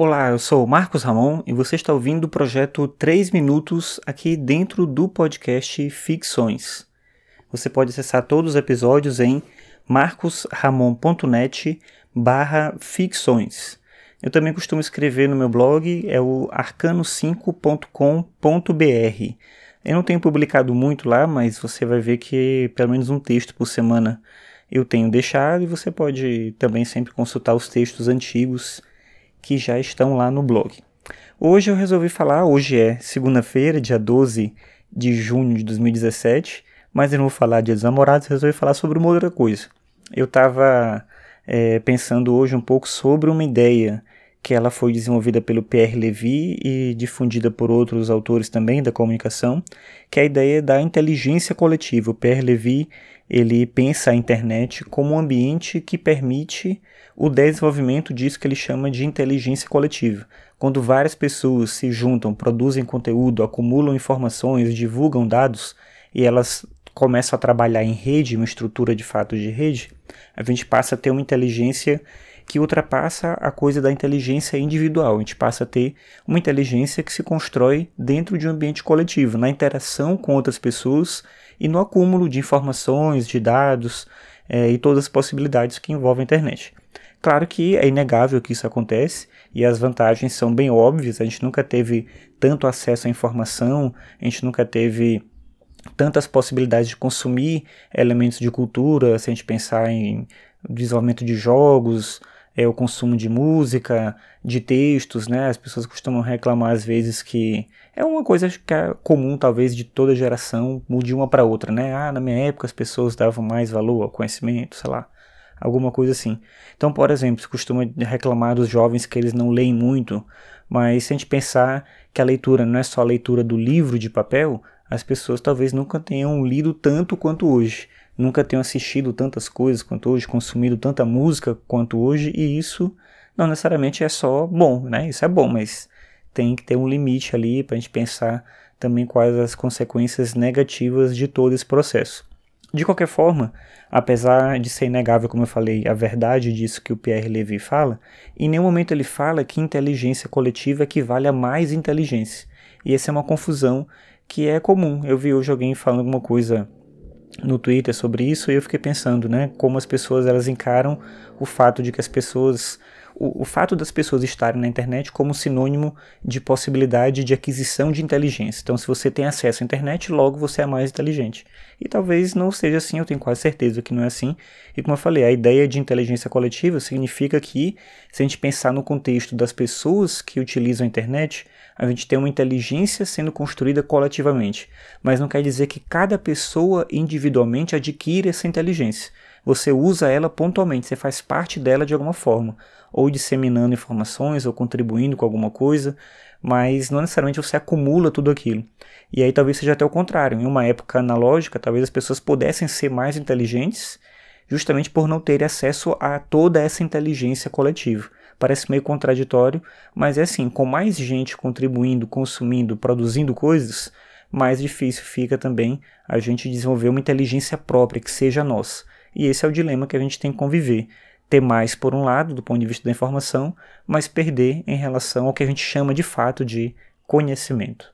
Olá, eu sou Marcos Ramon e você está ouvindo o projeto 3 Minutos aqui dentro do podcast Ficções. Você pode acessar todos os episódios em marcosramon.net barra ficções. Eu também costumo escrever no meu blog, é o arcano5.com.br. Eu não tenho publicado muito lá, mas você vai ver que pelo menos um texto por semana eu tenho deixado e você pode também sempre consultar os textos antigos que já estão lá no blog. Hoje eu resolvi falar, hoje é segunda-feira, dia 12 de junho de 2017, mas eu não vou falar dia dos namorados, resolvi falar sobre uma outra coisa. Eu estava é, pensando hoje um pouco sobre uma ideia que ela foi desenvolvida pelo Pierre Levy e difundida por outros autores também da comunicação, que é a ideia da inteligência coletiva. O Pierre Levy ele pensa a internet como um ambiente que permite o desenvolvimento disso que ele chama de inteligência coletiva. Quando várias pessoas se juntam, produzem conteúdo, acumulam informações, divulgam dados e elas começam a trabalhar em rede, uma estrutura de fato de rede, a gente passa a ter uma inteligência que ultrapassa a coisa da inteligência individual. A gente passa a ter uma inteligência que se constrói dentro de um ambiente coletivo, na interação com outras pessoas e no acúmulo de informações, de dados é, e todas as possibilidades que envolvem a internet. Claro que é inegável que isso acontece e as vantagens são bem óbvias. A gente nunca teve tanto acesso à informação, a gente nunca teve tantas possibilidades de consumir elementos de cultura, se a gente pensar em desenvolvimento de jogos, é, o consumo de música, de textos, né? As pessoas costumam reclamar às vezes que é uma coisa que é comum talvez de toda geração, de uma para outra, né? Ah, na minha época as pessoas davam mais valor ao conhecimento, sei lá, alguma coisa assim. Então, por exemplo, se costuma reclamar dos jovens que eles não leem muito, mas se a gente pensar que a leitura não é só a leitura do livro de papel, as pessoas talvez nunca tenham lido tanto quanto hoje nunca tenho assistido tantas coisas quanto hoje, consumido tanta música quanto hoje, e isso não necessariamente é só bom, né? Isso é bom, mas tem que ter um limite ali para a gente pensar também quais as consequências negativas de todo esse processo. De qualquer forma, apesar de ser inegável, como eu falei, a verdade disso que o Pierre Levy fala, em nenhum momento ele fala que inteligência coletiva equivale a mais inteligência. E essa é uma confusão que é comum. Eu vi hoje alguém falando alguma coisa no Twitter sobre isso e eu fiquei pensando, né, como as pessoas elas encaram o fato de que as pessoas o, o, fato das pessoas estarem na internet como sinônimo de possibilidade de aquisição de inteligência. Então, se você tem acesso à internet, logo você é mais inteligente. E talvez não seja assim, eu tenho quase certeza que não é assim. E como eu falei, a ideia de inteligência coletiva significa que, se a gente pensar no contexto das pessoas que utilizam a internet, a gente tem uma inteligência sendo construída coletivamente. Mas não quer dizer que cada pessoa individualmente adquire essa inteligência. Você usa ela pontualmente, você faz parte dela de alguma forma ou disseminando informações ou contribuindo com alguma coisa, mas não necessariamente você acumula tudo aquilo. E aí talvez seja até o contrário. Em uma época analógica, talvez as pessoas pudessem ser mais inteligentes justamente por não ter acesso a toda essa inteligência coletiva. Parece meio contraditório, mas é assim, com mais gente contribuindo, consumindo, produzindo coisas, mais difícil fica também a gente desenvolver uma inteligência própria que seja nossa. E esse é o dilema que a gente tem que conviver ter mais por um lado, do ponto de vista da informação, mas perder em relação ao que a gente chama de fato de conhecimento.